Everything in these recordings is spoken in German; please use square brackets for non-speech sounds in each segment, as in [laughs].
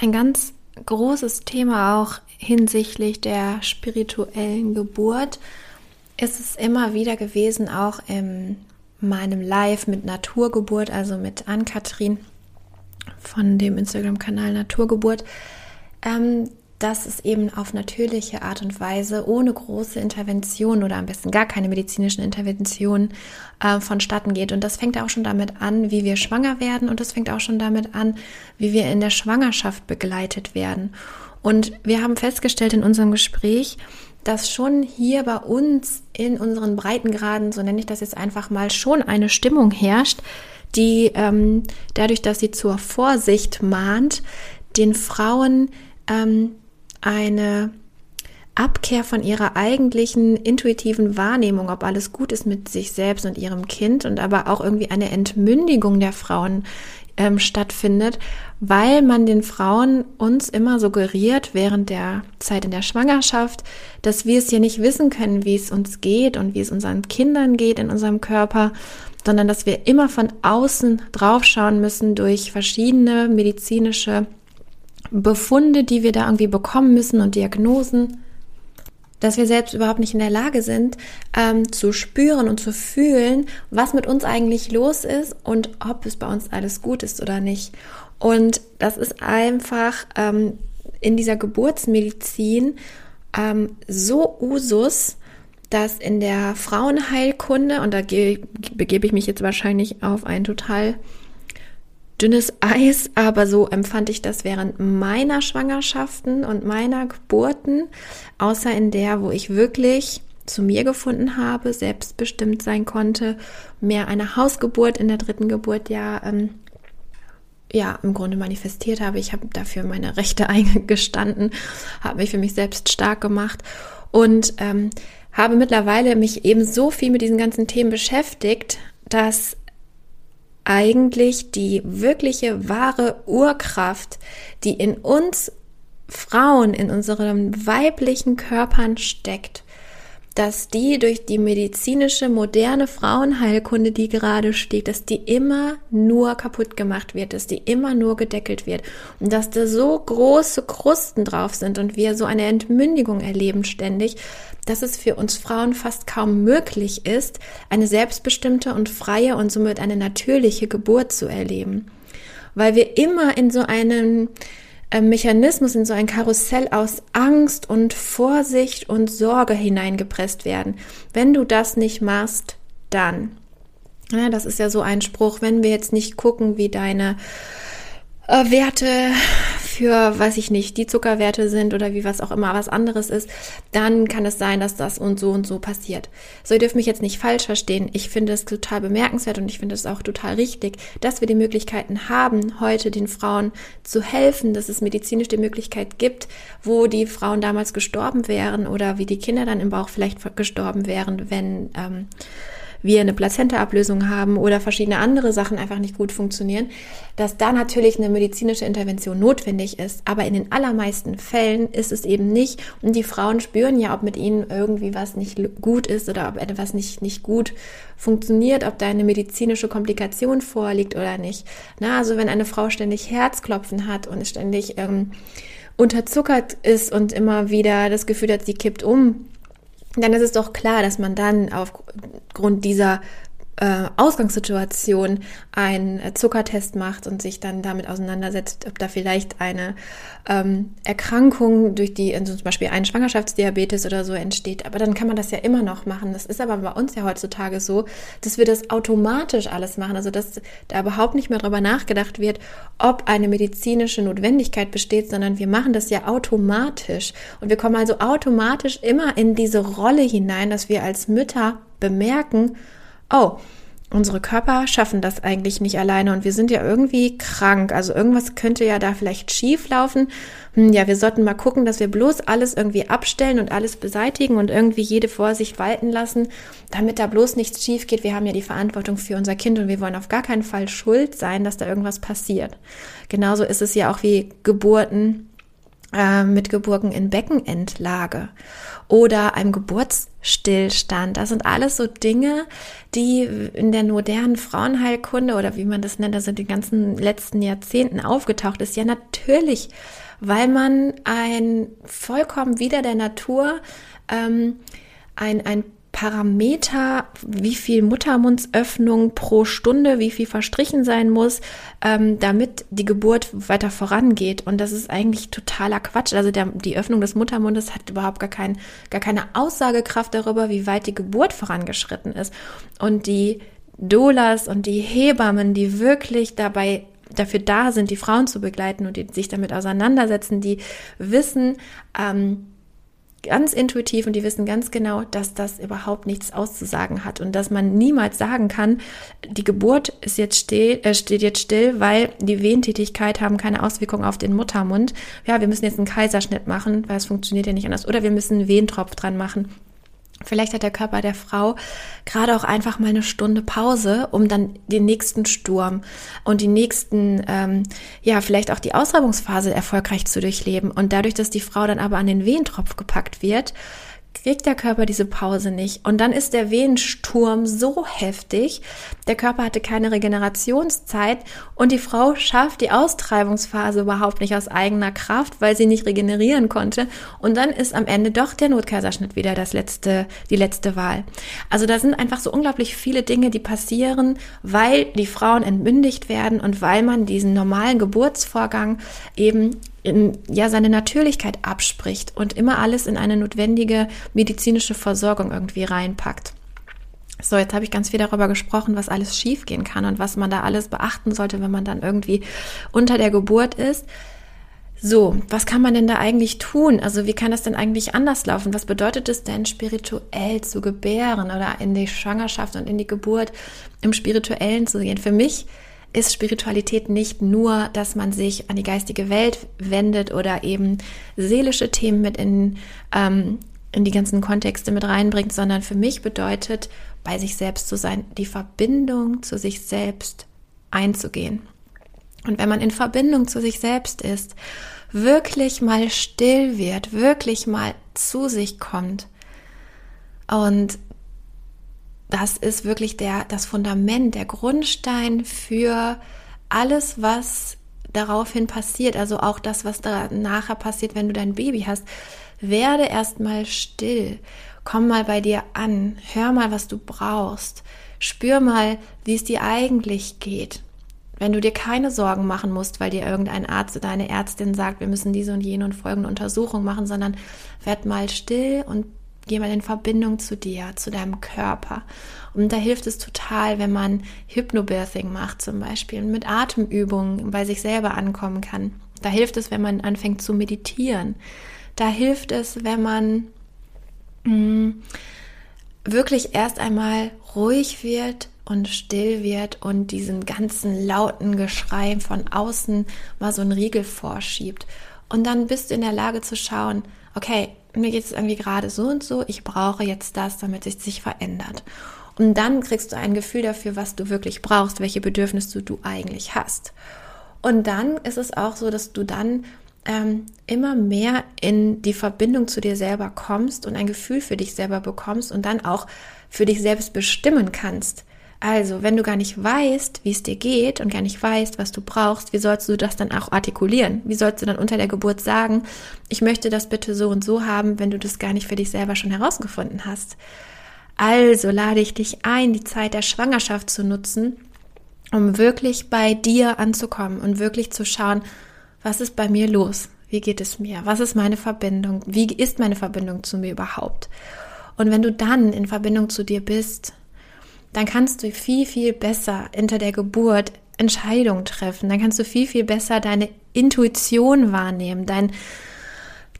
Ein ganz großes Thema auch hinsichtlich der spirituellen Geburt. Ist es immer wieder gewesen, auch in meinem Live mit Naturgeburt, also mit Ann-Kathrin von dem Instagram-Kanal Naturgeburt, ähm, dass es eben auf natürliche Art und Weise ohne große Intervention oder am besten gar keine medizinischen Interventionen äh, vonstatten geht. Und das fängt auch schon damit an, wie wir schwanger werden und das fängt auch schon damit an, wie wir in der Schwangerschaft begleitet werden. Und wir haben festgestellt in unserem Gespräch, dass schon hier bei uns in unseren Breitengraden, so nenne ich das jetzt einfach mal, schon eine Stimmung herrscht, die ähm, dadurch, dass sie zur Vorsicht mahnt, den Frauen ähm, eine Abkehr von ihrer eigentlichen intuitiven Wahrnehmung, ob alles gut ist mit sich selbst und ihrem Kind und aber auch irgendwie eine Entmündigung der Frauen ähm, stattfindet, weil man den Frauen uns immer suggeriert während der Zeit in der Schwangerschaft, dass wir es ja nicht wissen können, wie es uns geht und wie es unseren Kindern geht in unserem Körper, sondern dass wir immer von außen draufschauen müssen durch verschiedene medizinische Befunde, die wir da irgendwie bekommen müssen und Diagnosen, dass wir selbst überhaupt nicht in der Lage sind, ähm, zu spüren und zu fühlen, was mit uns eigentlich los ist und ob es bei uns alles gut ist oder nicht. Und das ist einfach ähm, in dieser Geburtsmedizin ähm, so Usus, dass in der Frauenheilkunde, und da begebe ich mich jetzt wahrscheinlich auf ein total dünnes Eis, aber so empfand ich das während meiner Schwangerschaften und meiner Geburten, außer in der, wo ich wirklich zu mir gefunden habe, selbstbestimmt sein konnte, mehr eine Hausgeburt in der dritten Geburt ja ähm, ja im Grunde manifestiert habe. Ich habe dafür meine Rechte [laughs] eingestanden, habe mich für mich selbst stark gemacht und ähm, habe mittlerweile mich eben so viel mit diesen ganzen Themen beschäftigt, dass eigentlich die wirkliche wahre Urkraft, die in uns Frauen, in unseren weiblichen Körpern steckt, dass die durch die medizinische moderne Frauenheilkunde, die gerade steht, dass die immer nur kaputt gemacht wird, dass die immer nur gedeckelt wird und dass da so große Krusten drauf sind und wir so eine Entmündigung erleben ständig, dass es für uns Frauen fast kaum möglich ist, eine selbstbestimmte und freie und somit eine natürliche Geburt zu erleben, weil wir immer in so einem Mechanismus in so ein Karussell aus Angst und Vorsicht und Sorge hineingepresst werden. Wenn du das nicht machst, dann. Ja, das ist ja so ein Spruch, wenn wir jetzt nicht gucken, wie deine äh, Werte für, weiß ich nicht, die Zuckerwerte sind oder wie was auch immer was anderes ist, dann kann es sein, dass das und so und so passiert. So, ihr dürft mich jetzt nicht falsch verstehen. Ich finde es total bemerkenswert und ich finde es auch total richtig, dass wir die Möglichkeiten haben, heute den Frauen zu helfen, dass es medizinisch die Möglichkeit gibt, wo die Frauen damals gestorben wären oder wie die Kinder dann im Bauch vielleicht gestorben wären, wenn ähm, wir eine Plazenta-Ablösung haben oder verschiedene andere Sachen einfach nicht gut funktionieren, dass da natürlich eine medizinische Intervention notwendig ist. Aber in den allermeisten Fällen ist es eben nicht. Und die Frauen spüren ja, ob mit ihnen irgendwie was nicht gut ist oder ob etwas nicht, nicht gut funktioniert, ob da eine medizinische Komplikation vorliegt oder nicht. Na, also wenn eine Frau ständig Herzklopfen hat und ständig ähm, unterzuckert ist und immer wieder das Gefühl hat, sie kippt um, dann ist es doch klar, dass man dann aufgrund dieser äh, Ausgangssituation einen äh, Zuckertest macht und sich dann damit auseinandersetzt, ob da vielleicht eine ähm, Erkrankung durch die, also zum Beispiel ein Schwangerschaftsdiabetes oder so entsteht. Aber dann kann man das ja immer noch machen. Das ist aber bei uns ja heutzutage so, dass wir das automatisch alles machen. Also dass da überhaupt nicht mehr darüber nachgedacht wird, ob eine medizinische Notwendigkeit besteht, sondern wir machen das ja automatisch. Und wir kommen also automatisch immer in diese Rolle hinein, dass wir als Mütter bemerken, oh, unsere Körper schaffen das eigentlich nicht alleine und wir sind ja irgendwie krank. Also irgendwas könnte ja da vielleicht schief laufen. Hm, ja, wir sollten mal gucken, dass wir bloß alles irgendwie abstellen und alles beseitigen und irgendwie jede Vorsicht walten lassen, damit da bloß nichts schief geht. Wir haben ja die Verantwortung für unser Kind und wir wollen auf gar keinen Fall schuld sein, dass da irgendwas passiert. Genauso ist es ja auch wie Geburten mit Geburten in Beckenendlage oder einem Geburtsstillstand. Das sind alles so Dinge, die in der modernen Frauenheilkunde oder wie man das nennt, also in den ganzen letzten Jahrzehnten aufgetaucht ist. Ja, natürlich, weil man ein vollkommen wieder der Natur ähm, ein, ein Parameter, wie viel Muttermundsöffnung pro Stunde, wie viel verstrichen sein muss, ähm, damit die Geburt weiter vorangeht. Und das ist eigentlich totaler Quatsch. Also der, die Öffnung des Muttermundes hat überhaupt gar, kein, gar keine Aussagekraft darüber, wie weit die Geburt vorangeschritten ist. Und die Dolas und die Hebammen, die wirklich dabei dafür da sind, die Frauen zu begleiten und die sich damit auseinandersetzen, die wissen, ähm, ganz intuitiv und die wissen ganz genau, dass das überhaupt nichts auszusagen hat und dass man niemals sagen kann, die Geburt ist jetzt still, äh, steht jetzt still, weil die Wehentätigkeit haben keine Auswirkung auf den Muttermund. Ja, wir müssen jetzt einen Kaiserschnitt machen, weil es funktioniert ja nicht anders. Oder wir müssen einen Wehentropf dran machen. Vielleicht hat der Körper der Frau gerade auch einfach mal eine Stunde Pause, um dann den nächsten Sturm und die nächsten, ähm, ja, vielleicht auch die Ausreibungsphase erfolgreich zu durchleben. Und dadurch, dass die Frau dann aber an den Wehentropf gepackt wird, kriegt der Körper diese Pause nicht. Und dann ist der Wehensturm so heftig, der Körper hatte keine Regenerationszeit und die Frau schafft die Austreibungsphase überhaupt nicht aus eigener Kraft, weil sie nicht regenerieren konnte. Und dann ist am Ende doch der Notkaiserschnitt wieder das letzte, die letzte Wahl. Also da sind einfach so unglaublich viele Dinge, die passieren, weil die Frauen entmündigt werden und weil man diesen normalen Geburtsvorgang eben in, ja, seine Natürlichkeit abspricht und immer alles in eine notwendige medizinische Versorgung irgendwie reinpackt. So, jetzt habe ich ganz viel darüber gesprochen, was alles schiefgehen kann und was man da alles beachten sollte, wenn man dann irgendwie unter der Geburt ist. So, was kann man denn da eigentlich tun? Also wie kann das denn eigentlich anders laufen? Was bedeutet es denn, spirituell zu gebären oder in die Schwangerschaft und in die Geburt im spirituellen zu gehen? Für mich ist Spiritualität nicht nur, dass man sich an die geistige Welt wendet oder eben seelische Themen mit in, ähm, in die ganzen Kontexte mit reinbringt, sondern für mich bedeutet, bei sich selbst zu sein, die Verbindung zu sich selbst einzugehen. Und wenn man in Verbindung zu sich selbst ist, wirklich mal still wird, wirklich mal zu sich kommt und das ist wirklich der, das Fundament, der Grundstein für alles, was daraufhin passiert, also auch das, was da nachher passiert, wenn du dein Baby hast. Werde erstmal still, komm mal bei dir an, hör mal, was du brauchst, spür mal, wie es dir eigentlich geht. Wenn du dir keine Sorgen machen musst, weil dir irgendein Arzt oder eine Ärztin sagt, wir müssen diese und jene und folgende Untersuchung machen, sondern werd mal still und Geh mal in Verbindung zu dir, zu deinem Körper. Und da hilft es total, wenn man Hypnobirthing macht zum Beispiel und mit Atemübungen bei sich selber ankommen kann. Da hilft es, wenn man anfängt zu meditieren. Da hilft es, wenn man mh, mm, wirklich erst einmal ruhig wird und still wird und diesen ganzen lauten Geschrei von außen mal so einen Riegel vorschiebt. Und dann bist du in der Lage zu schauen, okay, mir geht es irgendwie gerade so und so, ich brauche jetzt das, damit es sich verändert. Und dann kriegst du ein Gefühl dafür, was du wirklich brauchst, welche Bedürfnisse du eigentlich hast. Und dann ist es auch so, dass du dann ähm, immer mehr in die Verbindung zu dir selber kommst und ein Gefühl für dich selber bekommst und dann auch für dich selbst bestimmen kannst. Also, wenn du gar nicht weißt, wie es dir geht und gar nicht weißt, was du brauchst, wie sollst du das dann auch artikulieren? Wie sollst du dann unter der Geburt sagen, ich möchte das bitte so und so haben, wenn du das gar nicht für dich selber schon herausgefunden hast? Also lade ich dich ein, die Zeit der Schwangerschaft zu nutzen, um wirklich bei dir anzukommen und wirklich zu schauen, was ist bei mir los? Wie geht es mir? Was ist meine Verbindung? Wie ist meine Verbindung zu mir überhaupt? Und wenn du dann in Verbindung zu dir bist, dann kannst du viel, viel besser hinter der Geburt Entscheidungen treffen. Dann kannst du viel, viel besser deine Intuition wahrnehmen, dein,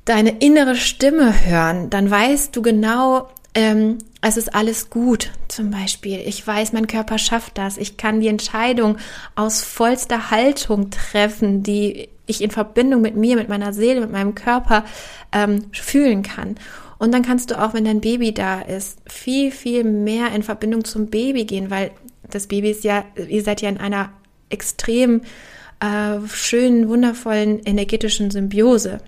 deine innere Stimme hören. Dann weißt du genau, ähm, es ist alles gut, zum Beispiel. Ich weiß, mein Körper schafft das. Ich kann die Entscheidung aus vollster Haltung treffen, die ich in Verbindung mit mir, mit meiner Seele, mit meinem Körper ähm, fühlen kann. Und dann kannst du auch, wenn dein Baby da ist, viel, viel mehr in Verbindung zum Baby gehen, weil das Baby ist ja, ihr seid ja in einer extrem äh, schönen, wundervollen energetischen Symbiose.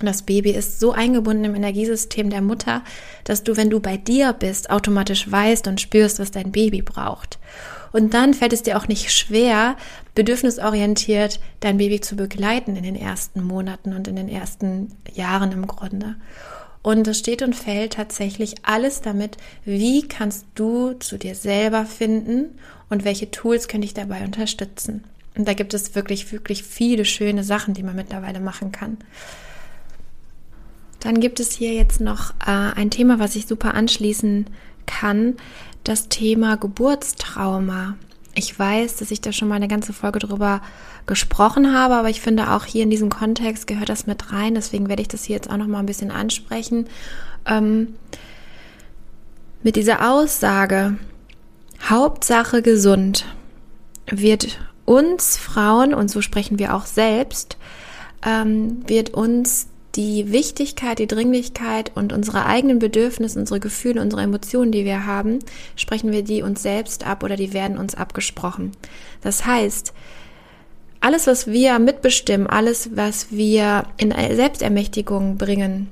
Das Baby ist so eingebunden im Energiesystem der Mutter, dass du, wenn du bei dir bist, automatisch weißt und spürst, was dein Baby braucht. Und dann fällt es dir auch nicht schwer, bedürfnisorientiert dein Baby zu begleiten in den ersten Monaten und in den ersten Jahren im Grunde. Und es steht und fällt tatsächlich alles damit, wie kannst du zu dir selber finden und welche Tools können dich dabei unterstützen. Und da gibt es wirklich, wirklich viele schöne Sachen, die man mittlerweile machen kann. Dann gibt es hier jetzt noch äh, ein Thema, was ich super anschließen kann, das Thema Geburtstrauma. Ich weiß, dass ich da schon mal eine ganze Folge drüber gesprochen habe, aber ich finde auch hier in diesem Kontext gehört das mit rein. Deswegen werde ich das hier jetzt auch noch mal ein bisschen ansprechen. Ähm, mit dieser Aussage, Hauptsache gesund, wird uns Frauen, und so sprechen wir auch selbst, ähm, wird uns die Wichtigkeit, die Dringlichkeit und unsere eigenen Bedürfnisse, unsere Gefühle, unsere Emotionen, die wir haben, sprechen wir die uns selbst ab oder die werden uns abgesprochen. Das heißt, alles, was wir mitbestimmen, alles, was wir in Selbstermächtigung bringen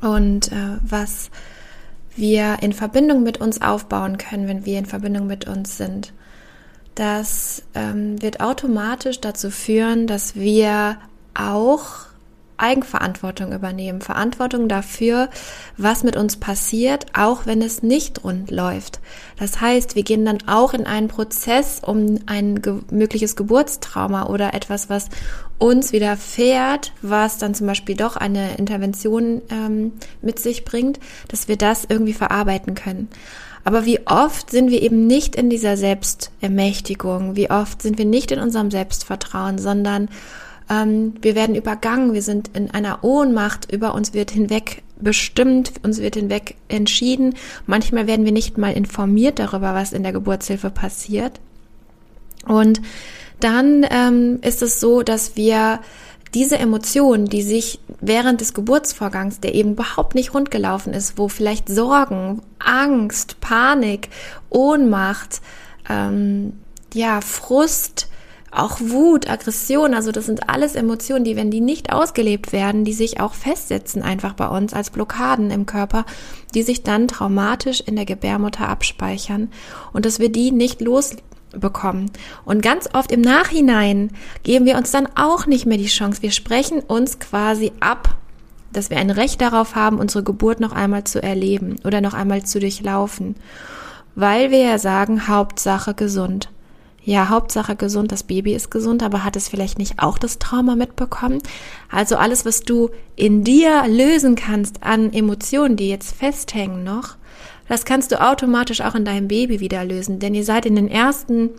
und äh, was wir in Verbindung mit uns aufbauen können, wenn wir in Verbindung mit uns sind, das ähm, wird automatisch dazu führen, dass wir auch Eigenverantwortung übernehmen, Verantwortung dafür, was mit uns passiert, auch wenn es nicht rund läuft. Das heißt, wir gehen dann auch in einen Prozess, um ein ge mögliches Geburtstrauma oder etwas, was uns widerfährt, was dann zum Beispiel doch eine Intervention ähm, mit sich bringt, dass wir das irgendwie verarbeiten können. Aber wie oft sind wir eben nicht in dieser Selbstermächtigung? Wie oft sind wir nicht in unserem Selbstvertrauen, sondern ähm, wir werden übergangen, wir sind in einer Ohnmacht, über uns wird hinweg bestimmt, uns wird hinweg entschieden. Manchmal werden wir nicht mal informiert darüber, was in der Geburtshilfe passiert. Und dann ähm, ist es so, dass wir diese Emotionen, die sich während des Geburtsvorgangs, der eben überhaupt nicht rundgelaufen ist, wo vielleicht Sorgen, Angst, Panik, Ohnmacht, ähm, ja, Frust, auch Wut, Aggression, also das sind alles Emotionen, die, wenn die nicht ausgelebt werden, die sich auch festsetzen einfach bei uns als Blockaden im Körper, die sich dann traumatisch in der Gebärmutter abspeichern und dass wir die nicht losbekommen. Und ganz oft im Nachhinein geben wir uns dann auch nicht mehr die Chance. Wir sprechen uns quasi ab, dass wir ein Recht darauf haben, unsere Geburt noch einmal zu erleben oder noch einmal zu durchlaufen. Weil wir ja sagen, Hauptsache gesund ja, Hauptsache gesund, das Baby ist gesund, aber hat es vielleicht nicht auch das Trauma mitbekommen? Also alles, was du in dir lösen kannst an Emotionen, die jetzt festhängen noch, das kannst du automatisch auch in deinem Baby wieder lösen, denn ihr seid in den ersten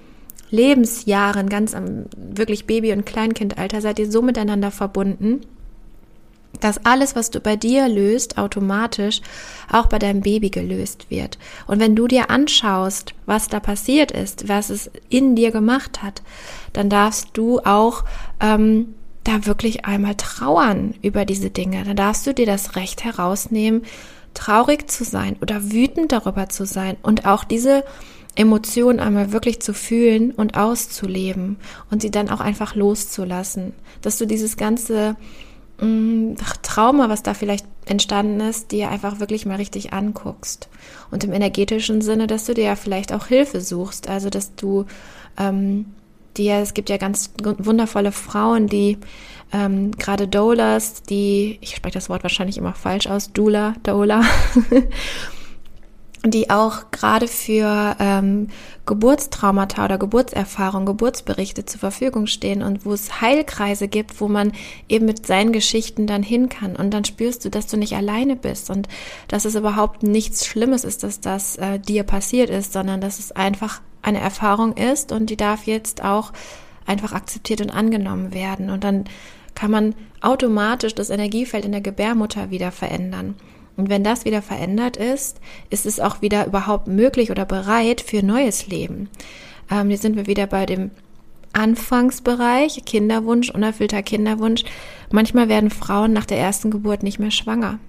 Lebensjahren, ganz am wirklich Baby- und Kleinkindalter, seid ihr so miteinander verbunden, dass alles, was du bei dir löst, automatisch auch bei deinem Baby gelöst wird. Und wenn du dir anschaust, was da passiert ist, was es in dir gemacht hat, dann darfst du auch ähm, da wirklich einmal trauern über diese Dinge. Dann darfst du dir das Recht herausnehmen, traurig zu sein oder wütend darüber zu sein und auch diese Emotionen einmal wirklich zu fühlen und auszuleben und sie dann auch einfach loszulassen, dass du dieses ganze Trauma, was da vielleicht entstanden ist, dir einfach wirklich mal richtig anguckst. Und im energetischen Sinne, dass du dir ja vielleicht auch Hilfe suchst. Also, dass du ähm, dir, es gibt ja ganz wundervolle Frauen, die ähm, gerade Doulas, die, ich spreche das Wort wahrscheinlich immer falsch aus, Dula, Doula, [laughs] die auch gerade für ähm, Geburtstraumata oder Geburtserfahrung, Geburtsberichte zur Verfügung stehen und wo es Heilkreise gibt, wo man eben mit seinen Geschichten dann hin kann und dann spürst du, dass du nicht alleine bist und dass es überhaupt nichts Schlimmes ist, dass das äh, dir passiert ist, sondern dass es einfach eine Erfahrung ist und die darf jetzt auch einfach akzeptiert und angenommen werden und dann kann man automatisch das Energiefeld in der Gebärmutter wieder verändern. Und wenn das wieder verändert ist, ist es auch wieder überhaupt möglich oder bereit für neues Leben. Ähm, hier sind wir wieder bei dem Anfangsbereich, Kinderwunsch, unerfüllter Kinderwunsch. Manchmal werden Frauen nach der ersten Geburt nicht mehr schwanger.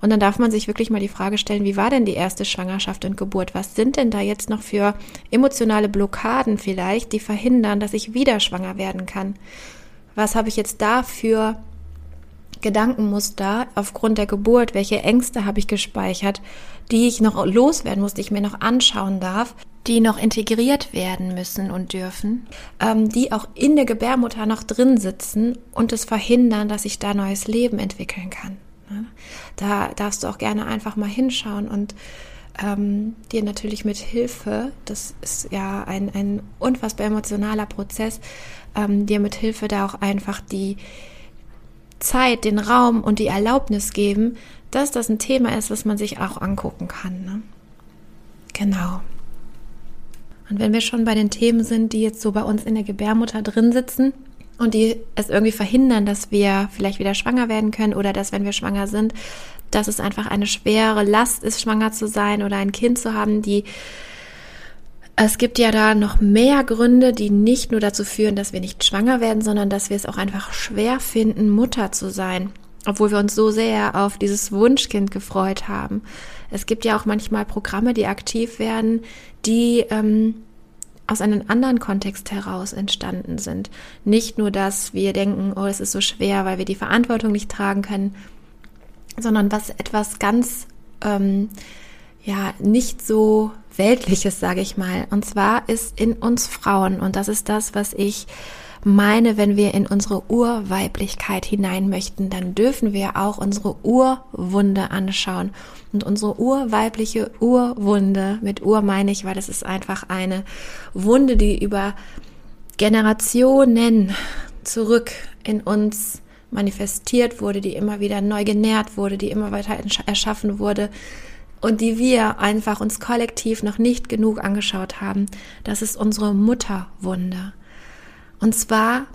Und dann darf man sich wirklich mal die Frage stellen, wie war denn die erste Schwangerschaft und Geburt? Was sind denn da jetzt noch für emotionale Blockaden vielleicht, die verhindern, dass ich wieder schwanger werden kann? Was habe ich jetzt da für Gedankenmuster aufgrund der Geburt? Welche Ängste habe ich gespeichert, die ich noch loswerden muss, die ich mir noch anschauen darf, die noch integriert werden müssen und dürfen, ähm, die auch in der Gebärmutter noch drin sitzen und es verhindern, dass ich da neues Leben entwickeln kann. Da darfst du auch gerne einfach mal hinschauen und ähm, dir natürlich mit Hilfe, das ist ja ein, ein unfassbar emotionaler Prozess, ähm, dir mit Hilfe da auch einfach die Zeit, den Raum und die Erlaubnis geben, dass das ein Thema ist, was man sich auch angucken kann. Ne? Genau. Und wenn wir schon bei den Themen sind, die jetzt so bei uns in der Gebärmutter drin sitzen, und die es irgendwie verhindern, dass wir vielleicht wieder schwanger werden können oder dass, wenn wir schwanger sind, dass es einfach eine schwere Last ist, schwanger zu sein oder ein Kind zu haben, die es gibt ja da noch mehr Gründe, die nicht nur dazu führen, dass wir nicht schwanger werden, sondern dass wir es auch einfach schwer finden, Mutter zu sein, obwohl wir uns so sehr auf dieses Wunschkind gefreut haben. Es gibt ja auch manchmal Programme, die aktiv werden, die ähm, aus einem anderen Kontext heraus entstanden sind. Nicht nur, dass wir denken, oh, es ist so schwer, weil wir die Verantwortung nicht tragen können, sondern was etwas ganz, ähm, ja, nicht so weltliches, sage ich mal. Und zwar ist in uns Frauen, und das ist das, was ich meine, wenn wir in unsere Urweiblichkeit hinein möchten, dann dürfen wir auch unsere Urwunde anschauen. Und unsere urweibliche Urwunde, mit Ur meine ich, weil es ist einfach eine Wunde, die über Generationen zurück in uns manifestiert wurde, die immer wieder neu genährt wurde, die immer weiter erschaffen wurde und die wir einfach uns kollektiv noch nicht genug angeschaut haben. Das ist unsere Mutterwunde. Und zwar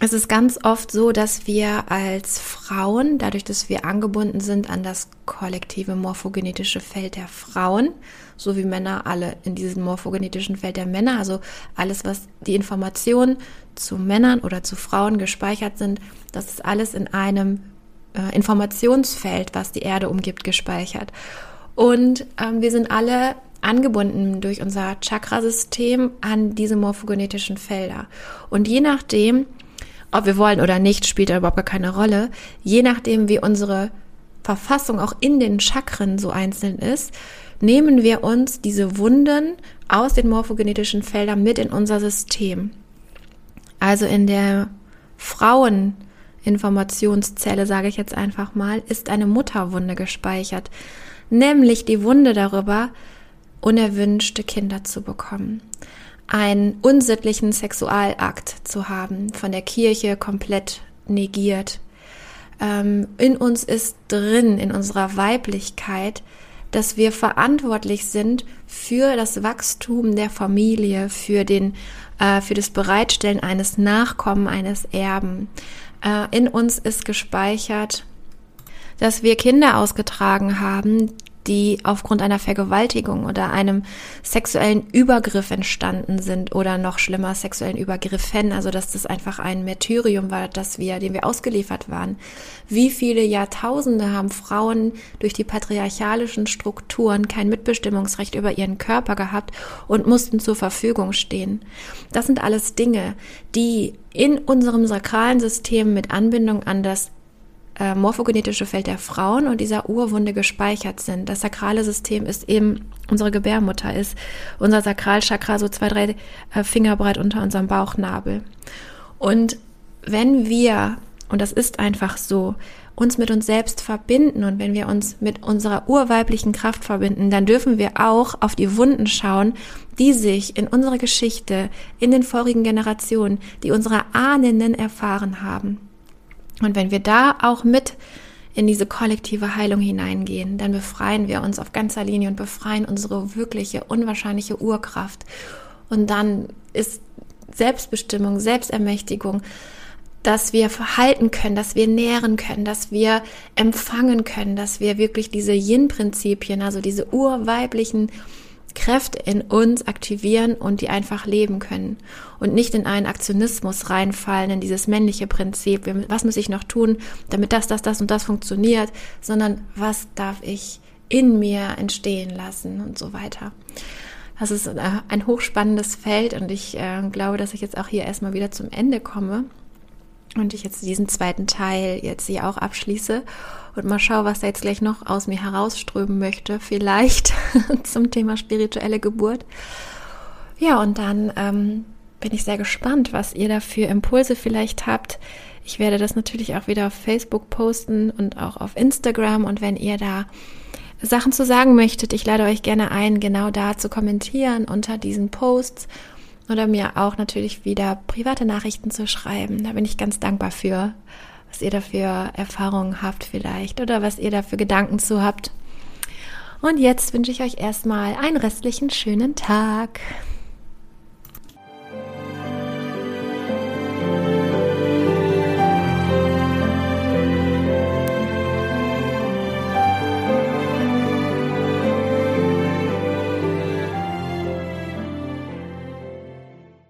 ist es ganz oft so, dass wir als Frauen, dadurch, dass wir angebunden sind an das kollektive morphogenetische Feld der Frauen, so wie Männer alle in diesem morphogenetischen Feld der Männer, also alles, was die Informationen zu Männern oder zu Frauen gespeichert sind, das ist alles in einem äh, Informationsfeld, was die Erde umgibt, gespeichert. Und ähm, wir sind alle angebunden durch unser Chakrasystem an diese morphogenetischen Felder. Und je nachdem, ob wir wollen oder nicht, spielt da überhaupt gar keine Rolle. Je nachdem, wie unsere Verfassung auch in den Chakren so einzeln ist, nehmen wir uns diese Wunden aus den morphogenetischen Feldern mit in unser System. Also in der Fraueninformationszelle, sage ich jetzt einfach mal, ist eine Mutterwunde gespeichert, nämlich die Wunde darüber, unerwünschte Kinder zu bekommen, einen unsittlichen Sexualakt zu haben, von der Kirche komplett negiert. Ähm, in uns ist drin, in unserer Weiblichkeit, dass wir verantwortlich sind für das Wachstum der Familie, für den, äh, für das Bereitstellen eines Nachkommen, eines Erben. Äh, in uns ist gespeichert, dass wir Kinder ausgetragen haben, die aufgrund einer Vergewaltigung oder einem sexuellen Übergriff entstanden sind oder noch schlimmer sexuellen Übergriffen, also dass das einfach ein Märtyrium war, dass wir, dem wir ausgeliefert waren. Wie viele Jahrtausende haben Frauen durch die patriarchalischen Strukturen kein Mitbestimmungsrecht über ihren Körper gehabt und mussten zur Verfügung stehen? Das sind alles Dinge, die in unserem sakralen System mit Anbindung an das äh, morphogenetische Feld der Frauen und dieser Urwunde gespeichert sind. Das sakrale System ist eben unsere Gebärmutter, ist unser Sakralchakra so zwei, drei äh, Finger breit unter unserem Bauchnabel. Und wenn wir, und das ist einfach so, uns mit uns selbst verbinden und wenn wir uns mit unserer urweiblichen Kraft verbinden, dann dürfen wir auch auf die Wunden schauen, die sich in unserer Geschichte, in den vorigen Generationen, die unsere Ahnen erfahren haben. Und wenn wir da auch mit in diese kollektive Heilung hineingehen, dann befreien wir uns auf ganzer Linie und befreien unsere wirkliche, unwahrscheinliche Urkraft. Und dann ist Selbstbestimmung, Selbstermächtigung dass wir verhalten können, dass wir nähren können, dass wir empfangen können, dass wir wirklich diese Yin-Prinzipien, also diese urweiblichen Kräfte in uns aktivieren und die einfach leben können und nicht in einen Aktionismus reinfallen, in dieses männliche Prinzip, was muss ich noch tun, damit das, das, das und das funktioniert, sondern was darf ich in mir entstehen lassen und so weiter. Das ist ein hochspannendes Feld und ich äh, glaube, dass ich jetzt auch hier erstmal wieder zum Ende komme und ich jetzt diesen zweiten Teil jetzt hier auch abschließe und mal schaue, was da jetzt gleich noch aus mir herausströmen möchte, vielleicht [laughs] zum Thema spirituelle Geburt. Ja, und dann ähm, bin ich sehr gespannt, was ihr da für Impulse vielleicht habt. Ich werde das natürlich auch wieder auf Facebook posten und auch auf Instagram. Und wenn ihr da Sachen zu sagen möchtet, ich lade euch gerne ein, genau da zu kommentieren unter diesen Posts oder mir auch natürlich wieder private Nachrichten zu schreiben. Da bin ich ganz dankbar für, was ihr dafür Erfahrungen habt vielleicht oder was ihr dafür Gedanken zu habt. Und jetzt wünsche ich euch erstmal einen restlichen schönen Tag.